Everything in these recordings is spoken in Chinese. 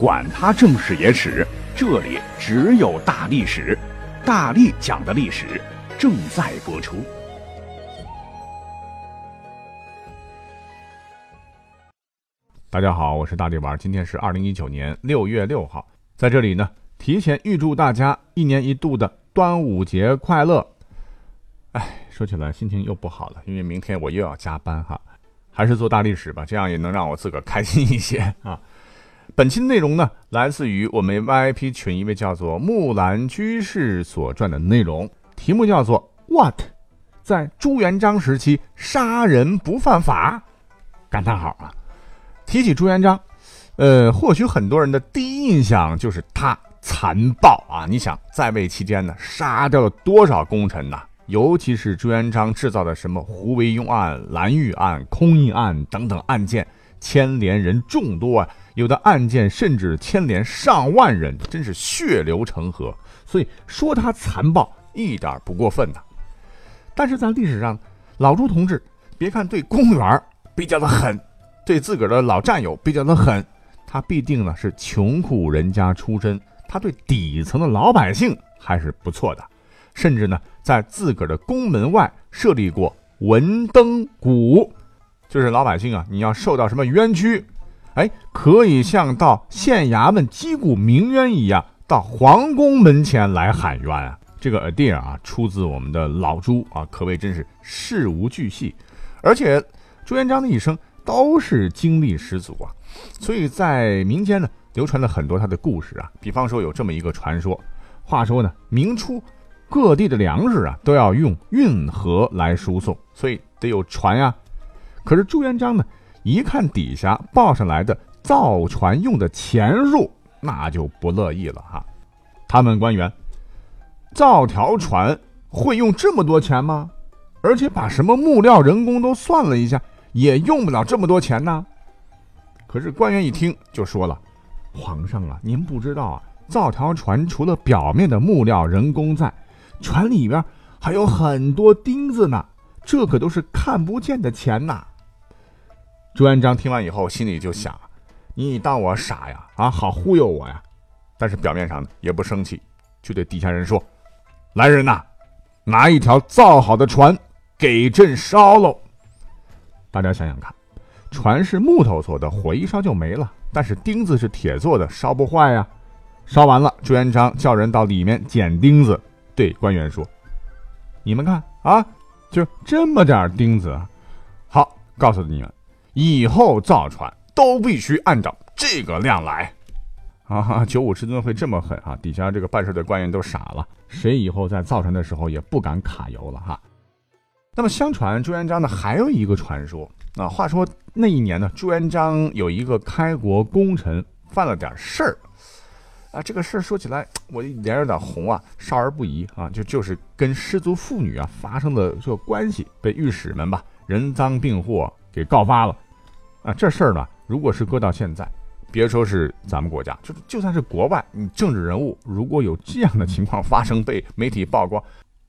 管他正史野史，这里只有大历史，大力讲的历史正在播出。大家好，我是大力丸，今天是二零一九年六月六号，在这里呢，提前预祝大家一年一度的端午节快乐。哎，说起来心情又不好了，因为明天我又要加班哈，还是做大历史吧，这样也能让我自个儿开心一些啊。本期内容呢，来自于我们 VIP 群一位叫做木兰居士所传的内容，题目叫做 “What，在朱元璋时期杀人不犯法？”感叹号啊！提起朱元璋，呃，或许很多人的第一印象就是他残暴啊！你想，在位期间呢，杀掉了多少功臣呐？尤其是朱元璋制造的什么胡惟庸案、蓝玉案、空印案等等案件，牵连人众多啊。有的案件甚至牵连上万人，真是血流成河。所以说他残暴一点不过分呐。但是在历史上，老朱同志别看对公务员比较的狠，对自个儿的老战友比较的狠，他必定呢是穷苦人家出身，他对底层的老百姓还是不错的。甚至呢，在自个儿的宫门外设立过文登谷，就是老百姓啊，你要受到什么冤屈。哎，可以像到县衙门击鼓鸣冤一样，到皇宫门前来喊冤啊！这个 idea 啊，出自我们的老朱啊，可谓真是事无巨细。而且朱元璋的一生都是经历十足啊，所以在民间呢流传了很多他的故事啊。比方说有这么一个传说，话说呢，明初各地的粮食啊都要用运河来输送，所以得有船呀。可是朱元璋呢？一看底下报上来的造船用的钱数，那就不乐意了哈。他问官员：“造条船会用这么多钱吗？而且把什么木料、人工都算了一下，也用不了这么多钱呢。”可是官员一听就说了：“皇上啊，您不知道啊，造条船除了表面的木料、人工在，船里边还有很多钉子呢，这可都是看不见的钱呐。”朱元璋听完以后，心里就想：“你当我傻呀？啊，好忽悠我呀！”但是表面上呢，也不生气，就对底下人说：“来人呐，拿一条造好的船给朕烧喽！”大家想想看，船是木头做的，火一烧就没了；但是钉子是铁做的，烧不坏呀。烧完了，朱元璋叫人到里面捡钉子，对官员说：“你们看啊，就这么点钉子，好，告诉你们。”以后造船都必须按照这个量来，啊！九五师尊会这么狠啊？底下这个办事的官员都傻了，谁以后在造船的时候也不敢卡油了哈。那么，相传朱元璋呢还有一个传说啊。话说那一年呢，朱元璋有一个开国功臣犯了点事儿啊。这个事儿说起来，我脸有点红啊，少儿不宜啊。就就是跟失足妇女啊发生的这个关系，被御史们吧人赃并获。给告发了，啊，这事儿呢，如果是搁到现在，别说是咱们国家，就就算是国外，你政治人物如果有这样的情况发生，被媒体曝光，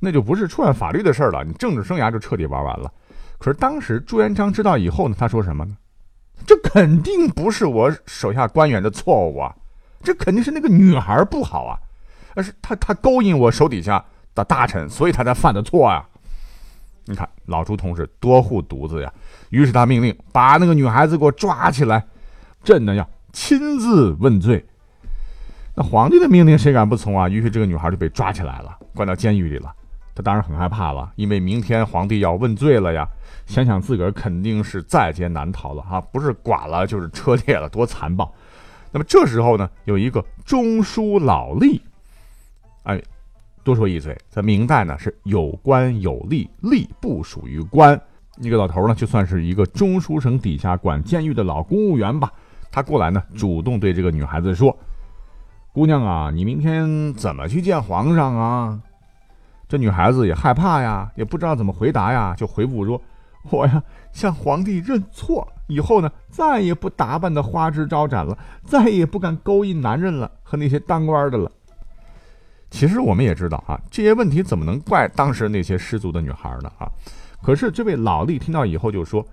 那就不是触犯法律的事儿了，你政治生涯就彻底玩完了。可是当时朱元璋知道以后呢，他说什么呢？这肯定不是我手下官员的错误啊，这肯定是那个女孩不好啊，而是他他勾引我手底下的大臣，所以他才犯的错呀。你看老朱同志多护犊子呀！于是他命令把那个女孩子给我抓起来，朕呢要亲自问罪。那皇帝的命令谁敢不从啊？于是这个女孩就被抓起来了，关到监狱里了。他当然很害怕了，因为明天皇帝要问罪了呀。想想自个儿肯定是在劫难逃了啊，不是剐了就是车裂了，多残暴！那么这时候呢，有一个中书老吏，哎。多说一嘴，在明代呢是有官有吏，吏不属于官。那个老头呢，就算是一个中书省底下管监狱的老公务员吧。他过来呢，主动对这个女孩子说：“姑娘啊，你明天怎么去见皇上啊？”这女孩子也害怕呀，也不知道怎么回答呀，就回复说：“我呀，向皇帝认错，以后呢，再也不打扮的花枝招展了，再也不敢勾引男人了和那些当官的了。”其实我们也知道啊，这些问题怎么能怪当时那些失足的女孩呢？啊，可是这位老吏听到以后就说：“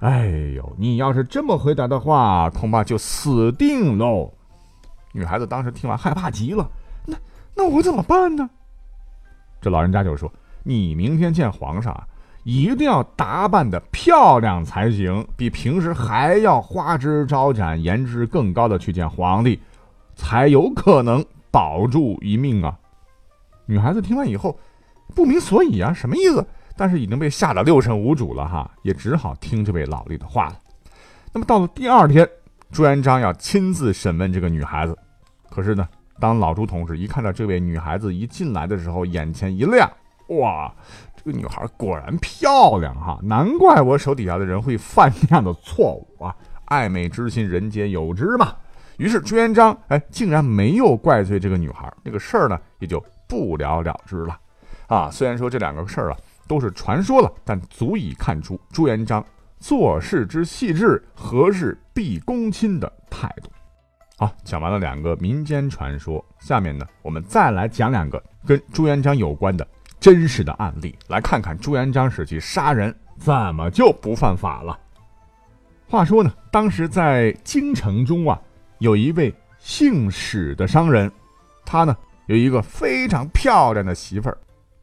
哎呦，你要是这么回答的话，恐怕就死定喽。”女孩子当时听完害怕极了，那那我怎么办呢？这老人家就说：“你明天见皇上，一定要打扮的漂亮才行，比平时还要花枝招展、颜值更高的去见皇帝，才有可能保住一命啊。”女孩子听完以后，不明所以啊，什么意思？但是已经被吓得六神无主了哈，也只好听这位老吏的话了。那么到了第二天，朱元璋要亲自审问这个女孩子，可是呢？当老朱同志一看到这位女孩子一进来的时候，眼前一亮，哇，这个女孩果然漂亮哈！难怪我手底下的人会犯这样的错误啊！爱美之心，人皆有之嘛。于是朱元璋哎，竟然没有怪罪这个女孩，这个事儿呢也就不了了之了。啊，虽然说这两个事儿啊都是传说了，但足以看出朱元璋做事之细致，何事必躬亲的态度。好，讲完了两个民间传说，下面呢，我们再来讲两个跟朱元璋有关的真实的案例，来看看朱元璋时期杀人怎么就不犯法了。话说呢，当时在京城中啊，有一位姓史的商人，他呢有一个非常漂亮的媳妇儿，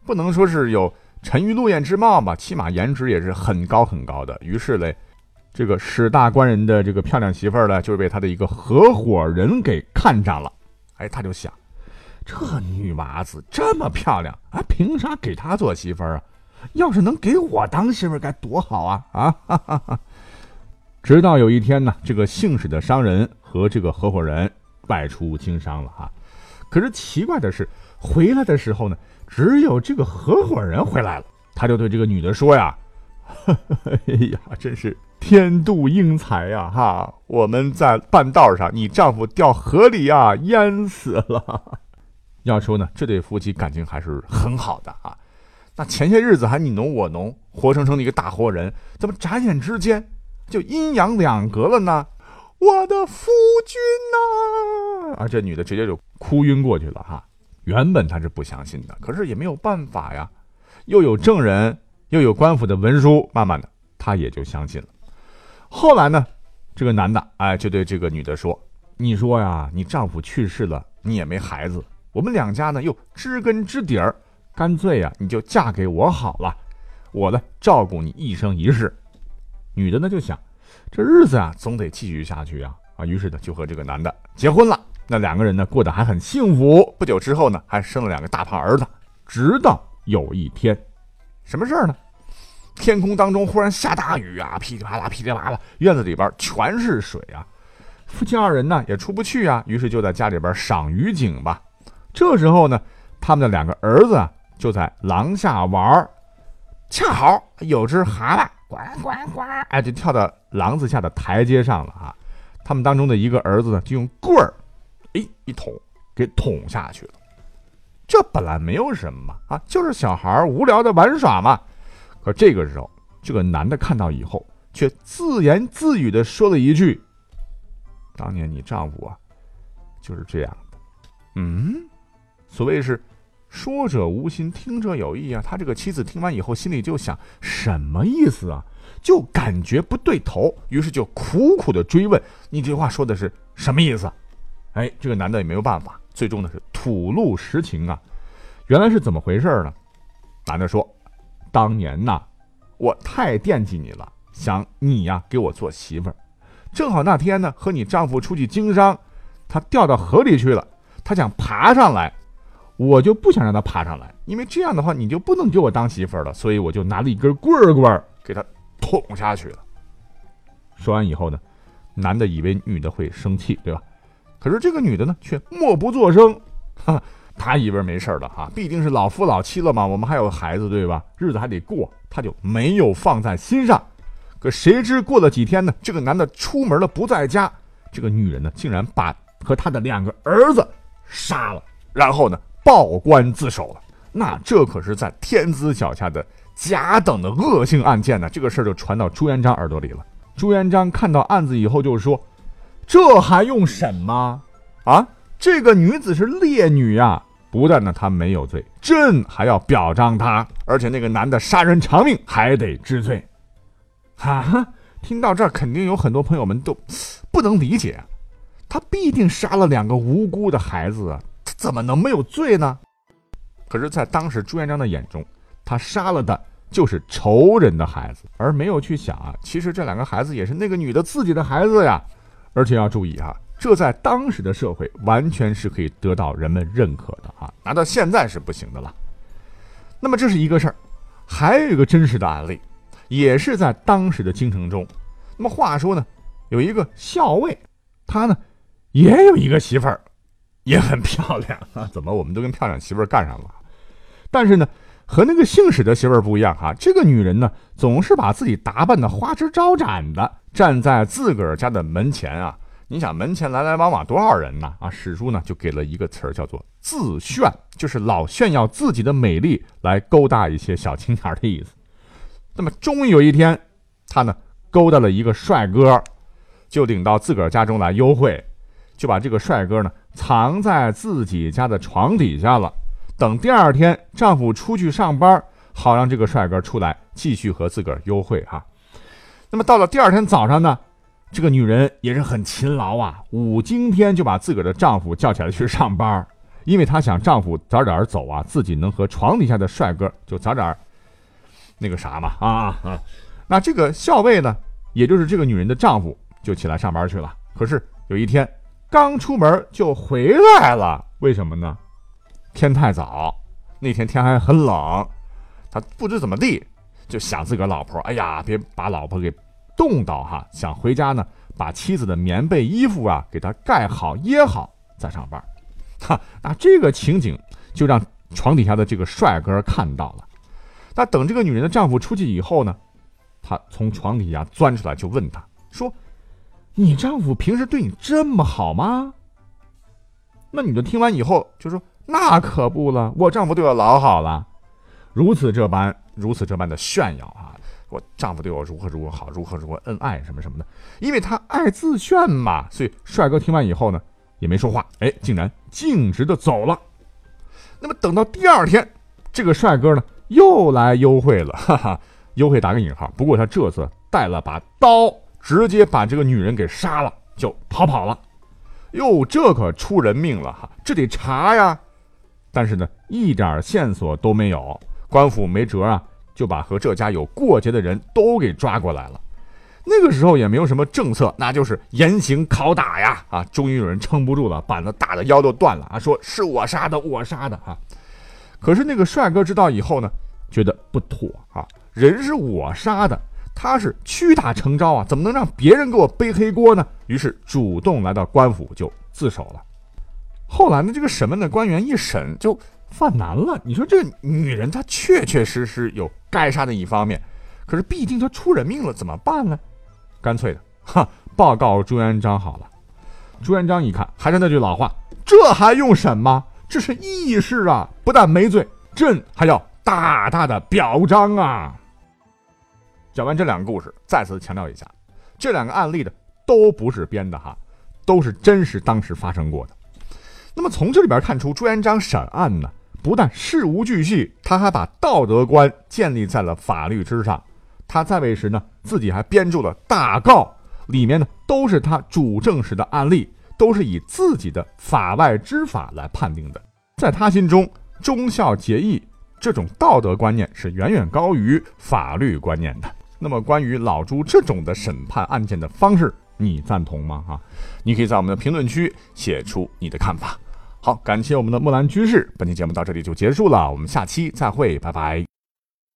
不能说是有沉鱼落雁之貌吧，起码颜值也是很高很高的。于是嘞。这个史大官人的这个漂亮媳妇儿呢，就被他的一个合伙人给看上了。哎，他就想，这女娃子这么漂亮，啊，凭啥给她做媳妇儿啊？要是能给我当媳妇儿，该多好啊！啊，哈哈哈。直到有一天呢，这个姓史的商人和这个合伙人外出经商了哈。可是奇怪的是，回来的时候呢，只有这个合伙人回来了。他就对这个女的说呀：“哎呀，真是。”天妒英才呀，哈！我们在半道上，你丈夫掉河里呀，淹死了。要说呢，这对夫妻感情还是很好的啊。那前些日子还你侬我侬，活生生的一个大活人，怎么眨眼之间就阴阳两隔了呢？我的夫君呐！啊，这女的直接就哭晕过去了哈。原本她是不相信的，可是也没有办法呀，又有证人，又有官府的文书，慢慢的她也就相信了。后来呢，这个男的哎就对这个女的说：“你说呀，你丈夫去世了，你也没孩子，我们两家呢又知根知底儿，干脆呀你就嫁给我好了，我呢照顾你一生一世。”女的呢就想，这日子啊总得继续下去呀啊，于是呢就和这个男的结婚了。那两个人呢过得还很幸福，不久之后呢还生了两个大胖儿子。直到有一天，什么事儿呢？天空当中忽然下大雨啊，噼里啪啦，噼里啪啦，院子里边全是水啊。夫妻二人呢也出不去啊，于是就在家里边赏雨景吧。这时候呢，他们的两个儿子就在廊下玩恰好有只蛤蟆呱呱呱，哎，就跳到廊子下的台阶上了啊。他们当中的一个儿子呢，就用棍儿，哎，一捅，给捅下去了。这本来没有什么嘛，啊，就是小孩无聊的玩耍嘛。可这个时候，这个男的看到以后，却自言自语的说了一句：“当年你丈夫啊，就是这样的。”嗯，所谓是说者无心，听者有意啊。他这个妻子听完以后，心里就想什么意思啊？就感觉不对头，于是就苦苦的追问：“你这话说的是什么意思？”哎，这个男的也没有办法，最终呢是吐露实情啊。原来是怎么回事呢？男的说。当年呐，我太惦记你了，想你呀给我做媳妇儿。正好那天呢，和你丈夫出去经商，他掉到河里去了，他想爬上来，我就不想让他爬上来，因为这样的话你就不能给我当媳妇儿了，所以我就拿了一根棍儿棍儿给他捅下去了。说完以后呢，男的以为女的会生气，对吧？可是这个女的呢，却默不作声，哈。他以为没事了啊，毕竟是老夫老妻了嘛，我们还有孩子对吧？日子还得过，他就没有放在心上。可谁知过了几天呢？这个男的出门了不在家，这个女人呢竟然把和他的两个儿子杀了，然后呢报官自首了。那这可是在天子脚下的甲等的恶性案件呢。这个事儿就传到朱元璋耳朵里了。朱元璋看到案子以后就说：“这还用审吗？啊，这个女子是烈女呀！”不但呢她没有罪，朕还要表彰她，而且那个男的杀人偿命还得治罪。哈，听到这儿，肯定有很多朋友们都不能理解，他必定杀了两个无辜的孩子啊，他怎么能没有罪呢？可是，在当时朱元璋的眼中，他杀了的就是仇人的孩子，而没有去想啊，其实这两个孩子也是那个女的自己的孩子呀。而且要注意哈，这在当时的社会完全是可以得到人们认可的啊，拿到现在是不行的了。那么这是一个事儿，还有一个真实的案例，也是在当时的京城中。那么话说呢，有一个校尉，他呢也有一个媳妇儿，也很漂亮啊。怎么我们都跟漂亮媳妇儿干上了？但是呢，和那个姓史的媳妇儿不一样哈，这个女人呢总是把自己打扮的花枝招展的。站在自个儿家的门前啊，你想门前来来往往多少人呢？啊，史书呢就给了一个词儿叫做“自炫”，就是老炫耀自己的美丽，来勾搭一些小青年的意思。那么终于有一天，他呢勾搭了一个帅哥，就领到自个儿家中来幽会，就把这个帅哥呢藏在自己家的床底下了。等第二天丈夫出去上班，好让这个帅哥出来继续和自个儿幽会哈。那么到了第二天早上呢，这个女人也是很勤劳啊，五更天就把自个儿的丈夫叫起来去上班，因为她想丈夫早点走啊，自己能和床底下的帅哥就早点那个啥嘛啊啊！那这个校尉呢，也就是这个女人的丈夫，就起来上班去了。可是有一天刚出门就回来了，为什么呢？天太早，那天天还很冷，他不知怎么地。就想自个老婆，哎呀，别把老婆给冻到哈！想回家呢，把妻子的棉被、衣服啊给她盖好、掖好再上班。哈，那这个情景就让床底下的这个帅哥看到了。那等这个女人的丈夫出去以后呢，他从床底下钻出来，就问他说：“你丈夫平时对你这么好吗？”那女的听完以后就说：“那可不了，我丈夫对我老好了，如此这般。”如此这般的炫耀啊！我丈夫对我如何如何好，如何如何恩爱什么什么的，因为他爱自炫嘛。所以帅哥听完以后呢，也没说话，哎，竟然径直的走了。那么等到第二天，这个帅哥呢又来幽会了，哈哈，幽会打个引号。不过他这次带了把刀，直接把这个女人给杀了，就逃跑了。哟，这可出人命了哈！这得查呀。但是呢，一点线索都没有。官府没辙啊，就把和这家有过节的人都给抓过来了。那个时候也没有什么政策，那就是严刑拷打呀！啊，终于有人撑不住了，板子打的腰都断了啊，说是我杀的，我杀的啊。可是那个帅哥知道以后呢，觉得不妥啊，人是我杀的，他是屈打成招啊，怎么能让别人给我背黑锅呢？于是主动来到官府就自首了。后来呢，这个审问的官员一审就。犯难了，你说这女人她确确实实有该杀的一方面，可是毕竟她出人命了，怎么办呢？干脆的，哈，报告朱元璋好了。朱元璋一看，还是那句老话，这还用审吗？这是义士啊，不但没罪，朕还要大大的表彰啊。讲完这两个故事，再次强调一下，这两个案例的都不是编的哈，都是真实当时发生过的。那么从这里边看出，朱元璋审案呢。不但事无巨细，他还把道德观建立在了法律之上。他在位时呢，自己还编著了大告，里面呢都是他主政时的案例，都是以自己的法外之法来判定的。在他心中，忠孝节义这种道德观念是远远高于法律观念的。那么，关于老朱这种的审判案件的方式，你赞同吗？哈，你可以在我们的评论区写出你的看法。好，感谢我们的木兰居士。本期节目到这里就结束了，我们下期再会，拜拜。